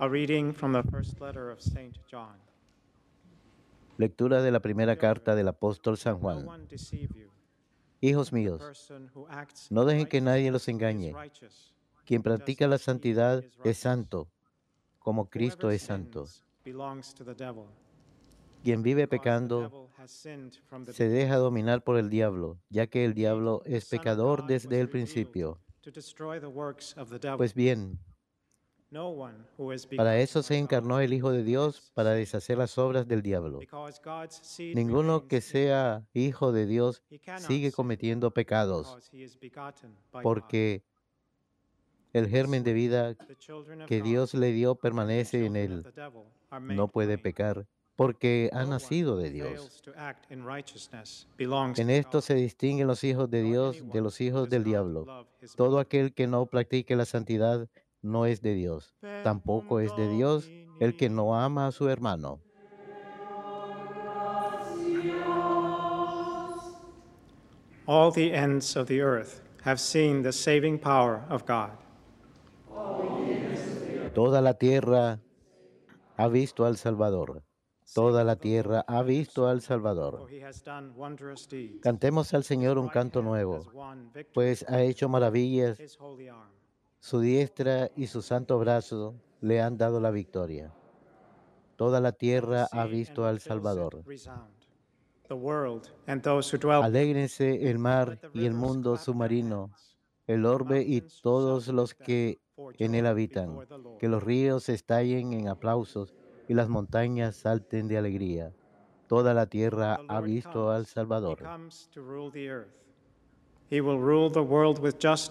A reading from the first letter of St. John. Lectura de la primera carta del apóstol San Juan. Hijos míos, no dejen que nadie los engañe. Quien practica la santidad es santo, como Cristo es santo. Quien vive pecando se deja dominar por el diablo, ya que el diablo es pecador desde el principio. Pues bien, No one who has para eso se encarnó el Hijo de Dios, para deshacer las obras del diablo. Ninguno que sea hijo de Dios sigue cometiendo pecados, porque el germen de vida que Dios le dio permanece en él. No puede pecar, porque ha nacido de Dios. En to esto se distinguen los hijos de Dios de los hijos del diablo. Todo aquel que no practique la santidad no es de Dios. Tampoco es de Dios el que no ama a su hermano. All the ends of the earth have seen the saving power of God. Toda la tierra ha visto al Salvador. Toda la tierra ha visto al Salvador. Cantemos al Señor un canto nuevo, pues ha hecho maravillas. Su diestra y su santo brazo le han dado la victoria. Toda la tierra ha visto al Salvador. Alégrense el mar y el mundo submarino, el orbe y todos los que en él habitan. Que los ríos estallen en aplausos y las montañas salten de alegría. Toda la tierra ha visto al Salvador.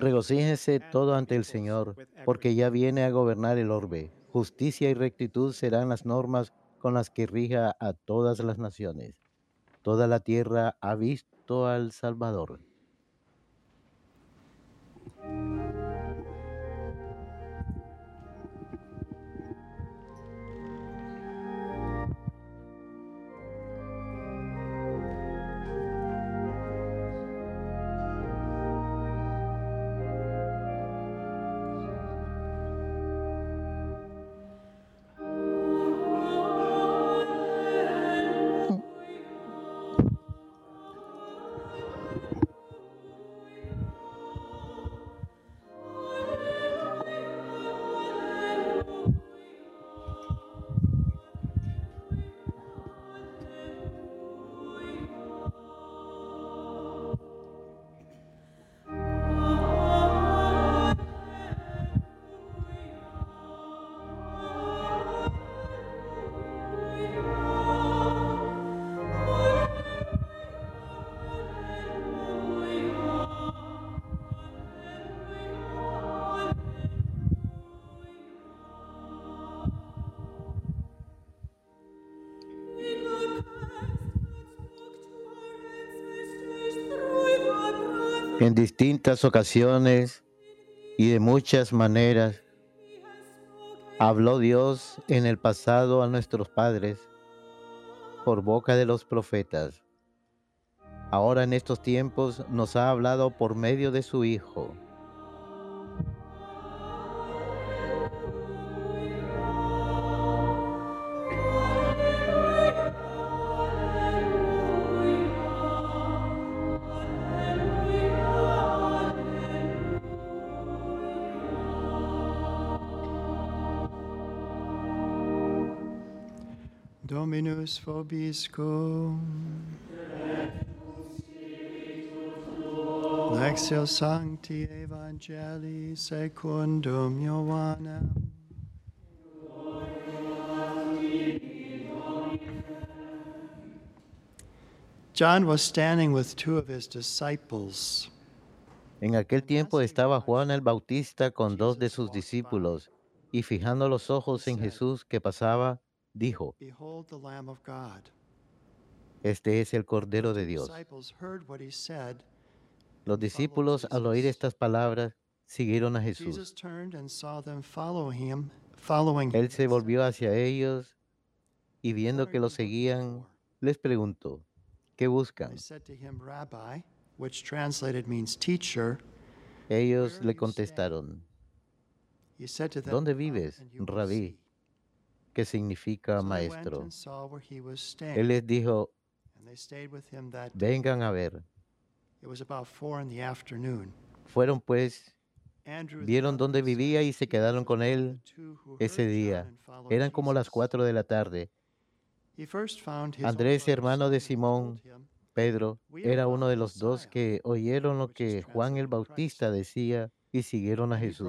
Regocíjense todo the ante el Señor, porque ya viene a gobernar el orbe. Justicia y rectitud serán las normas con las que rija a todas las naciones. Toda la tierra ha visto al Salvador. En distintas ocasiones y de muchas maneras habló Dios en el pasado a nuestros padres por boca de los profetas. Ahora en estos tiempos nos ha hablado por medio de su Hijo. Vobiscum. Lexio Sancti Evangelii secundum Ioannem. John was standing with two of his disciples. En aquel tiempo estaba Juan el Bautista con dos de sus discípulos y fijando los ojos en Jesús que pasaba, dijo, Behold the Lamb of God. Este es el Cordero de Dios. Los discípulos al oír estas palabras siguieron a Jesús. Él se volvió hacia ellos y viendo "What que looking seguían, for?" les preguntó, ¿qué buscan? Ellos "Where are le contestaron, ¿dónde "Come vives, rabí? See." que significa maestro. Él les dijo, vengan a ver. Fueron pues, vieron dónde vivía y se quedaron con él ese día. Eran como las cuatro de la tarde. Andrés, hermano de Simón, Pedro, era uno de los dos que oyeron lo que Juan el. Bautista decía y siguieron a Jesús.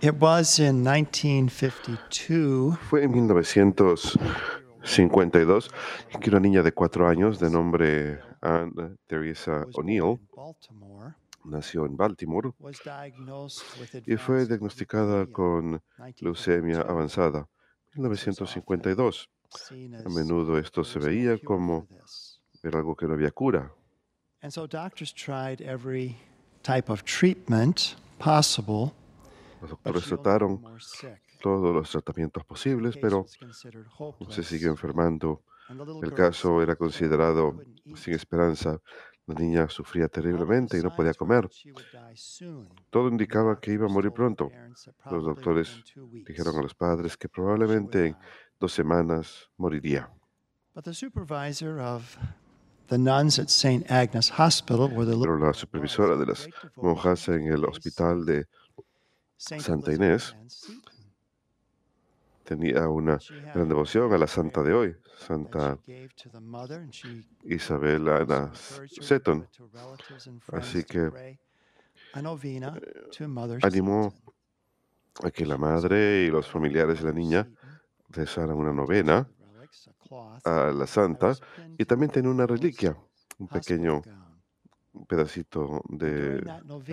It was in 1952 Fue en 1952 que una niña de cuatro años de nombre Anne Teresa O'Neill nació en Baltimore was diagnosed with y fue diagnosticada con leucemia 1952. avanzada. En 1952, Seen a menudo esto se veía como era algo que no había cura. And so doctors tried every type of treatment possible, Los doctores trataron todos los tratamientos The posibles, pero se siguió enfermando. El caso era considerado sin esperanza. La niña sufría terriblemente y no podía comer. Todo indicaba que iba a morir pronto. Los doctores Dijeron a los padres que probablemente en dos semanas moriría. But the supervisor of the nuns at St. Agnes Hospital, where the little Pero la supervisora de las monjas en el hospital de Santa Inés. tenía una gran devoción a la santa de hoy, Santa Isabel Ana Seton. Así que Mother animó a que la madre y los familiares de la niña rezaran una novena a la santa y también tenía una reliquia, un pequeño. Pedacito de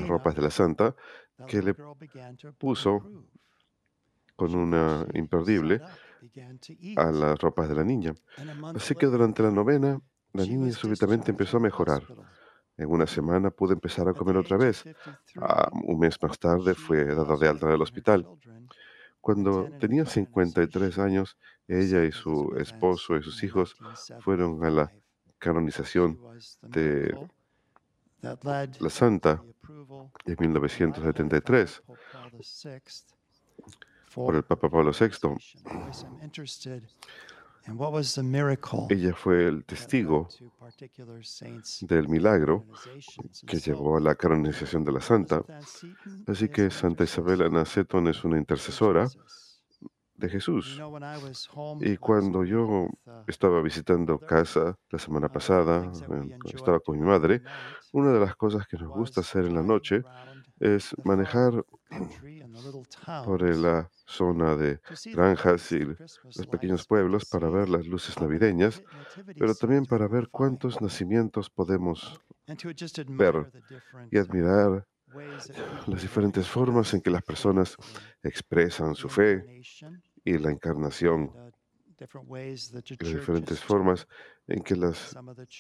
ropas de la santa que le puso con una imperdible a las ropas de la niña. Así que durante la novena, la niña súbitamente empezó a mejorar. En una semana pudo empezar a comer otra vez. 53, Ah, un mes más tarde fue dada de alta del hospital. Cuando tenía a 53 años, ella y su esposo y sus hijos fueron a la 1975. She canonización de la santa Father 1973 Pope Paul VI por el Papa Pablo VI. Ella fue el testigo del milagro que llevó a la canonización de la santa. Así que an Santa Isabel intercessor Ana Seton es una intercesora. De Jesús. Y cuando yo uh, estaba visitando casa la semana uh, pasada, estaba con mi madre, una de las cosas que nos gusta hacer en la noche es manejar por la zona de granjas y los pequeños pueblos para ver las luces navideñas, pero también para ver cuántos nacimientos podemos just ver y admirar people las diferentes formas en que las personas expresan su fe y la encarnación uh, churches diferentes formas en que las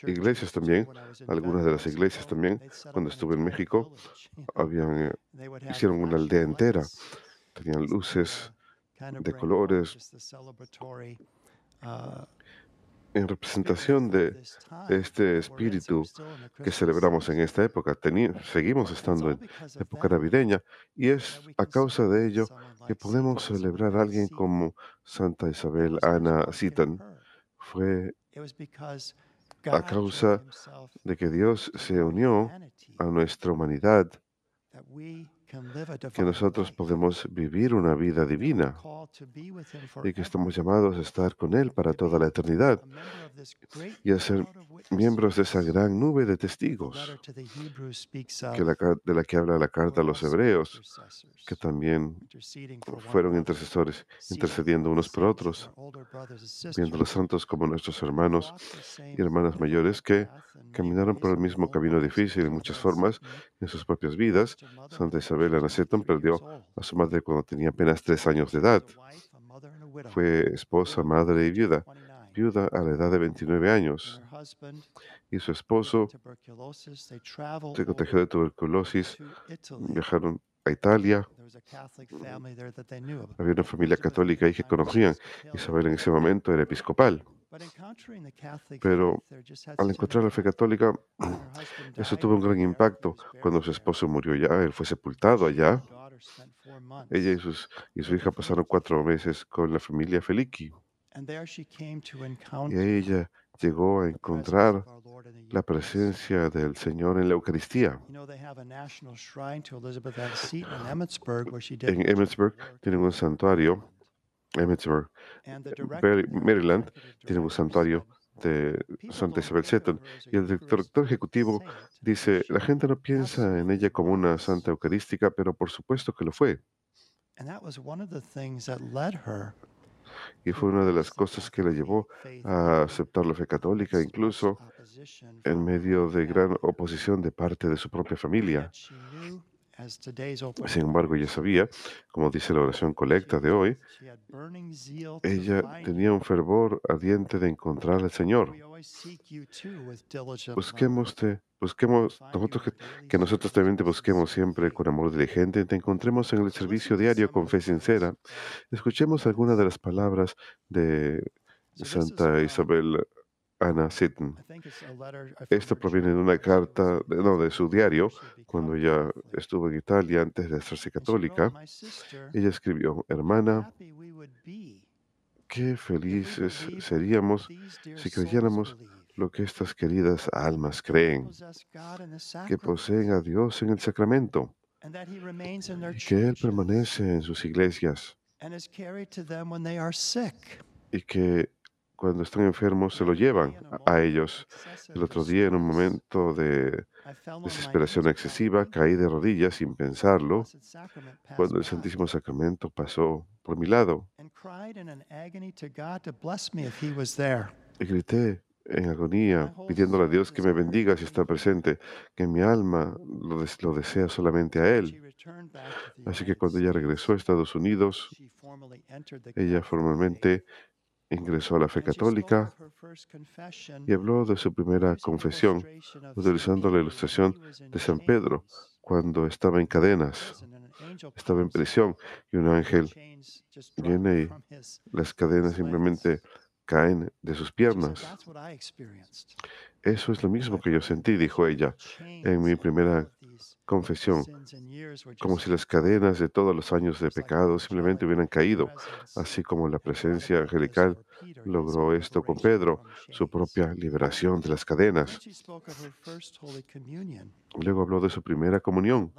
iglesias también, algunas de las iglesias también, cuando an estuve en México, habían, eh, hicieron una aldea entera, tenían luces de colores en representación de este espíritu que celebramos en esta época. Seguimos estando en época navideña y es a causa de ello que podemos celebrar a alguien como Santa Isabel Ana her. Fue a causa de que Dios se unió a nuestra humanidad, que nosotros podemos vivir una vida divina y que estamos llamados a estar con Él para to toda la eternidad y a ser miembros de esa gran nube de testigos que la de la que habla la carta a los hebreos, que también fueron intercesores, intercediendo unos por otros, viendo a los santos como nuestros hermanos y hermanas mayores que caminaron por el mismo camino difícil en muchas formas en sus propias vidas. Santa Isabel Anaseton perdió a su madre cuando tenía apenas tres años de edad. Fue esposa, madre y viuda, viuda a la edad de 29 años. Y su esposo se contagió de tuberculosis, viajaron a Italia. Había una familia católica ahí que conocían. Isabel en ese momento era episcopal. Pero al encontrar la fe católica, eso tuvo un gran impacto. Cuando su esposo murió ya, él fue sepultado allá. Ella y, sus, y su hija pasaron cuatro meses con la familia Feliki. Y ella llegó a encontrar la presencia del Señor en la Eucaristía. En Emmitsburg tienen un santuario, Emmitsburg, Maryland, tiene un santuario de Santa Isabel Seton. Y el director ejecutivo dice, la gente no piensa en ella como una santa eucarística, pero por supuesto que lo fue. Y fue una de las cosas que la llevó a aceptar la fe católica, incluso en medio de gran oposición de parte de su propia familia. Sin embargo, ella sabía, como dice la oración colecta de hoy, ella tenía un fervor ardiente de encontrar al Señor. Busquemos, busquemos nosotros que, que, nosotros también te busquemos siempre con amor diligente, te encontremos en el servicio diario con fe sincera. Escuchemos algunas de las palabras de Santa Isabel Anna Sitten. Esto proviene de una carta, no, de su diario, cuando ella estuvo en Italia antes de hacerse católica. Ella escribió, hermana, qué felices seríamos si creyéramos lo que estas queridas almas creen, que poseen a Dios en el sacramento, y que Él permanece en sus iglesias y que cuando están enfermos se lo llevan a ellos. El otro día, en un momento de desesperación excesiva, caí de rodillas sin pensarlo cuando el Santísimo Sacramento pasó por mi lado. Y grité en agonía, pidiéndole a Dios que me bendiga si está presente, que mi alma lo, lo desea solamente a Él. Así que cuando ella regresó a Estados Unidos, ella formalmente ingresó a la fe católica y habló de su primera confesión utilizando la ilustración de San Pedro cuando estaba en cadenas, estaba en prisión y un ángel viene y las cadenas simplemente caen de sus piernas. Eso es lo mismo que yo sentí, dijo ella, en mi primera confesión, como si las cadenas de todos los años de pecado simplemente hubieran caído, así como la presencia angelical logró esto con Pedro, su propia liberación de las cadenas. Luego habló de su primera comunión.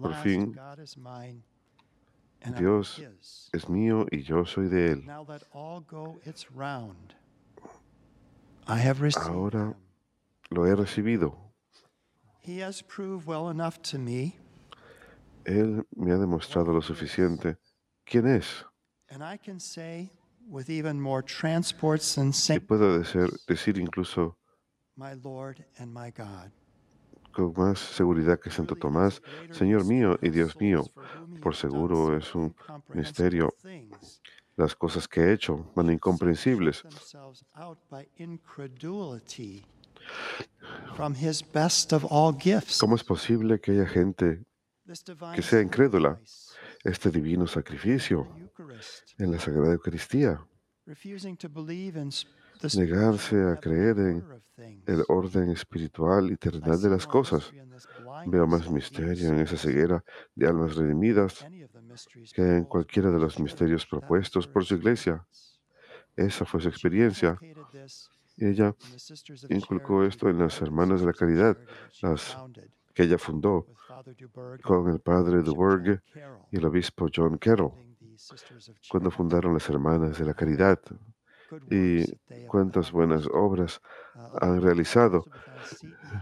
Por fin, Dios es mío y yo soy de Él. Ahora lo he recibido. Él me ha demostrado lo suficiente quién es. Y puedo decir, decir incluso con más seguridad que Santo Tomás, Señor mío y Dios mío, por seguro es un misterio. Las cosas que he hecho van incomprensibles. ¿Cómo es posible que haya gente que sea incrédula? Este divino sacrificio en la Sagrada Eucaristía, negarse a creer en el orden espiritual y terrenal de las cosas. Veo más misterio en esa ceguera de almas redimidas que en cualquiera de los misterios propuestos por su iglesia. Esa fue su experiencia ella inculcó esto en las Hermanas de la Caridad, las que ella fundó con el padre Duberg y el obispo John Carroll, cuando fundaron las Hermanas de la Caridad. Y cuántas buenas obras han realizado.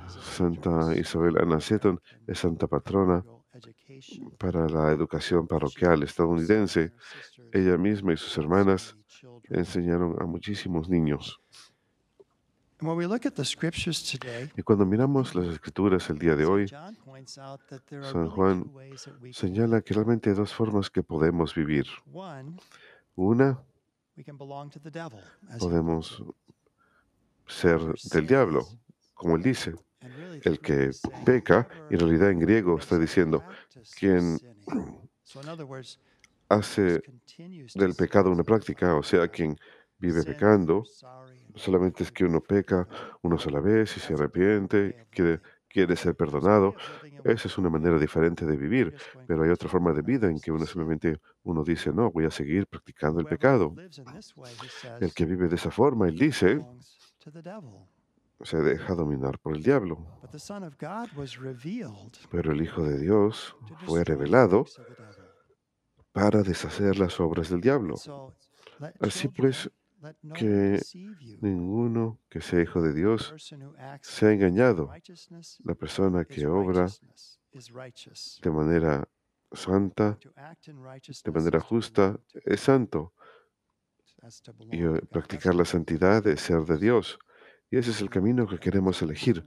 Santa Isabel Anna Seton es santa patrona para la educación parroquial estadounidense. Ella misma y sus hermanas enseñaron a muchísimos niños. Y cuando miramos las escrituras el día de hoy, San Juan señala que realmente hay dos formas que podemos vivir. Una, podemos ser del diablo, como él dice. El que peca, en realidad en griego está diciendo, quien hace del pecado una práctica, o sea, quien vive pecando, solamente es que uno peca una sola vez y se arrepiente, quiere, quiere ser perdonado. Esa es una manera diferente de vivir, pero hay otra forma de vida en que uno simplemente uno dice, no, voy a seguir practicando el pecado. El que vive de esa forma, él dice, se deja dominar por el diablo. Pero el Hijo de Dios fue revelado para deshacer las obras del diablo. Así pues, que ninguno que sea hijo de Dios sea engañado. La persona que obra de manera santa, de manera justa, es santo. Y eh, practicar la santidad es ser de Dios. Y ese es el camino que queremos elegir,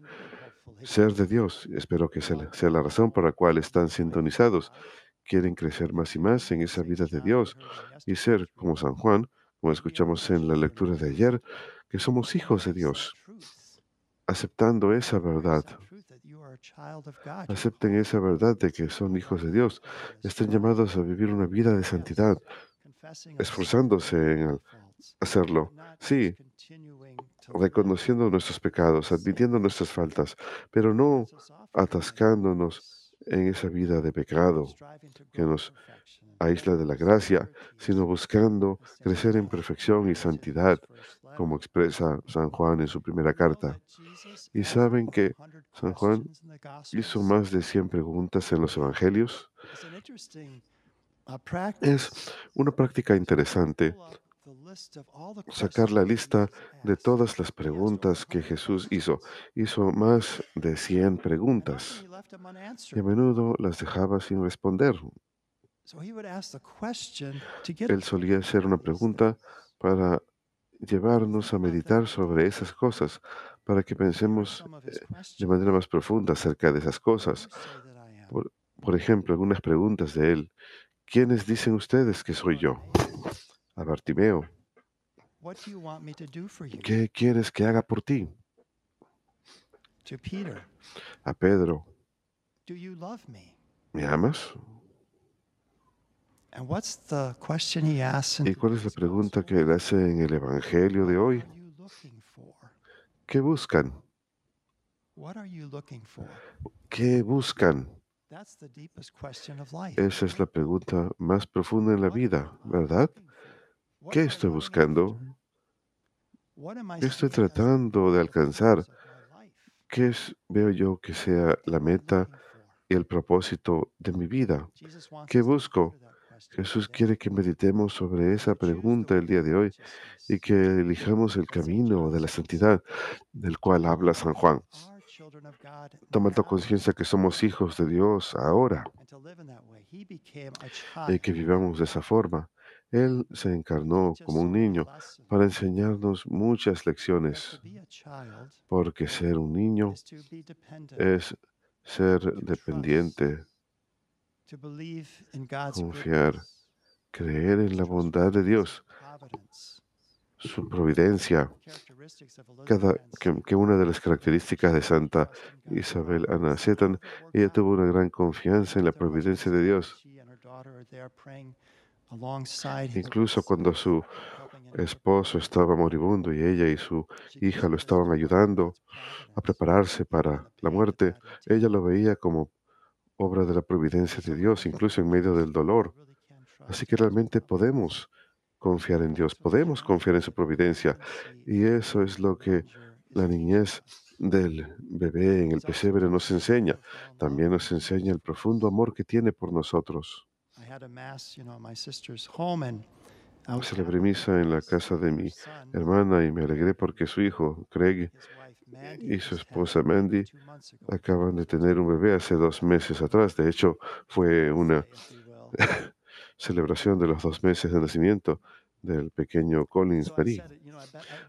ser de Dios. Espero que sea la razón por la cual están sintonizados. Quieren crecer más y más en esa vida de Dios y ser como San Juan, como escuchamos en la lectura de ayer, que somos hijos de Dios, aceptando esa verdad. Acepten esa verdad de que son hijos de Dios. Están llamados a vivir una vida de santidad, esforzándose en hacerlo. Sí, reconociendo nuestros pecados, admitiendo nuestras faltas, pero no atascándonos en esa vida de pecado que nos aísla de la gracia, sino buscando crecer en perfección y santidad, como expresa San Juan en su primera carta. Y saben que San Juan hizo más de 100 preguntas en los evangelios. Es una práctica interesante sacar la lista de todas las preguntas que Jesús hizo. Hizo más de 100 preguntas y a menudo las dejaba sin responder. Él solía hacer una pregunta para llevarnos a meditar sobre esas cosas, para que pensemos eh, de manera más profunda acerca de esas cosas. Por, por ejemplo, algunas preguntas de él. ¿Quiénes dicen ustedes que soy yo? A Bartimeo. ¿Qué quieres que haga por ti? A Pedro. ¿Me amas? ¿Y cuál es la pregunta que él hace en el Evangelio de hoy? ¿Qué buscan? ¿Qué buscan? Esa es la pregunta más profunda en la vida, ¿verdad? ¿Qué estoy buscando? ¿Qué estoy tratando de alcanzar? ¿Qué es, veo yo que sea la meta y el propósito de mi vida? ¿Qué busco? Jesús quiere que meditemos sobre esa pregunta el día de hoy y que elijamos el camino de la santidad del cual habla San Juan, tomando conciencia que somos hijos de Dios ahora y que vivamos de esa forma. Él se encarnó como un niño para enseñarnos muchas lecciones, porque ser un niño es ser dependiente confiar, creer en la bondad de Dios, su providencia. Cada, que, una de las características de Santa Isabel Ana Setan, ella tuvo una gran confianza en la providencia de Dios. Incluso cuando su esposo estaba moribundo y ella y su hija lo estaban ayudando a prepararse para la muerte, ella lo veía como obra de la providencia de Dios, incluso en medio del dolor. Así que realmente podemos confiar en Dios, podemos confiar en su providencia. Y eso es lo que la niñez del bebé en el pesebre nos enseña. También nos enseña el profundo amor que tiene por nosotros. Celebré misa en la casa de mi hermana y me alegré porque su hijo, Craig, y su esposa Mandy acaban de tener un bebé hace dos meses atrás. De hecho, fue una celebración de los dos meses de nacimiento del pequeño Collins Perry.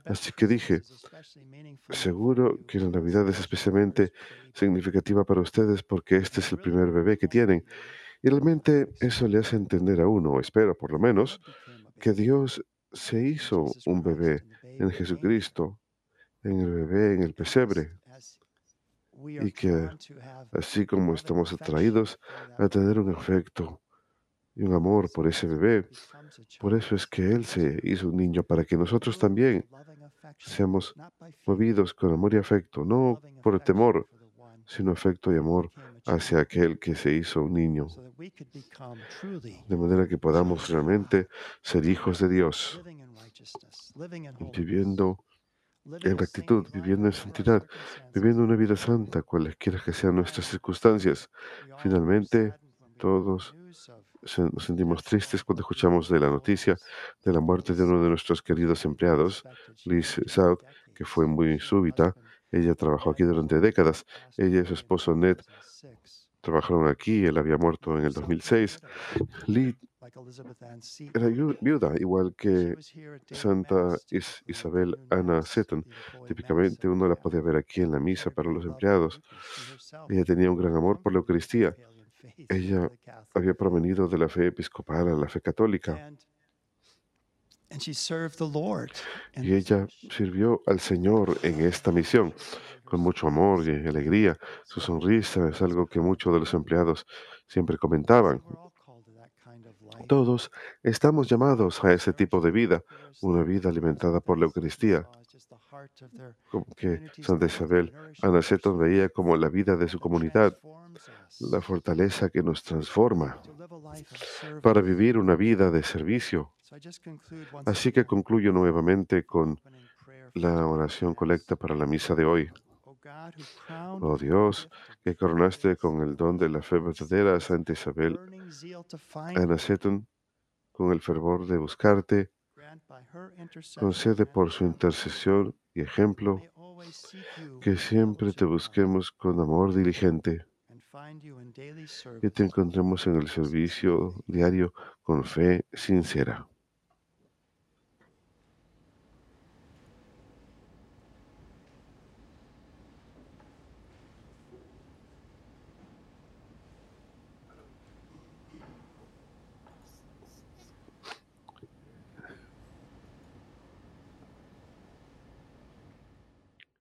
Así que dije, seguro que la Navidad es especialmente significativa para ustedes porque este es el primer bebé que tienen. Y realmente eso le hace entender a uno, o espero por lo menos, que Dios se hizo un bebé en Jesucristo, en el bebé, en el pesebre, y que así como estamos atraídos a tener un afecto y un amor por ese bebé, por eso es que Él se hizo un niño, para que nosotros también seamos movidos con amor y afecto, no por temor, sino afecto y amor hacia aquel que se hizo un niño, de manera que podamos realmente ser hijos de Dios, viviendo en rectitud, viviendo en santidad, viviendo una vida santa, cualesquiera que sean nuestras circunstancias. Finalmente, todos nos sentimos tristes cuando escuchamos de la noticia de la muerte de uno de nuestros queridos empleados, Liz South, que fue muy súbita. Ella trabajó aquí durante décadas. Ella y su esposo Ned trabajaron aquí. Él había muerto en el 2006. Lee era viuda, igual que Santa Isabel Anna Seton. Típicamente uno la podía ver aquí en la misa para los empleados. Ella tenía un gran amor por la Eucaristía. Ella había provenido de la fe episcopal a la fe católica. Y ella sirvió al Señor en esta misión con mucho amor y alegría. Su sonrisa es algo que muchos de los empleados siempre comentaban. Todos estamos llamados a ese tipo de vida, una vida alimentada por la Eucaristía, como que Santa Isabel Anaceto veía como la vida de su comunidad, la fortaleza que nos transforma para vivir una vida de servicio. Así que concluyo nuevamente con la oración colecta para la misa de hoy. Oh Dios, que coronaste con el don de la fe verdadera a Santa Isabel. Anaceton, con el fervor de buscarte, concede por su intercesión y ejemplo que siempre te busquemos con amor diligente. y te encontremos en el servicio diario con fe sincera.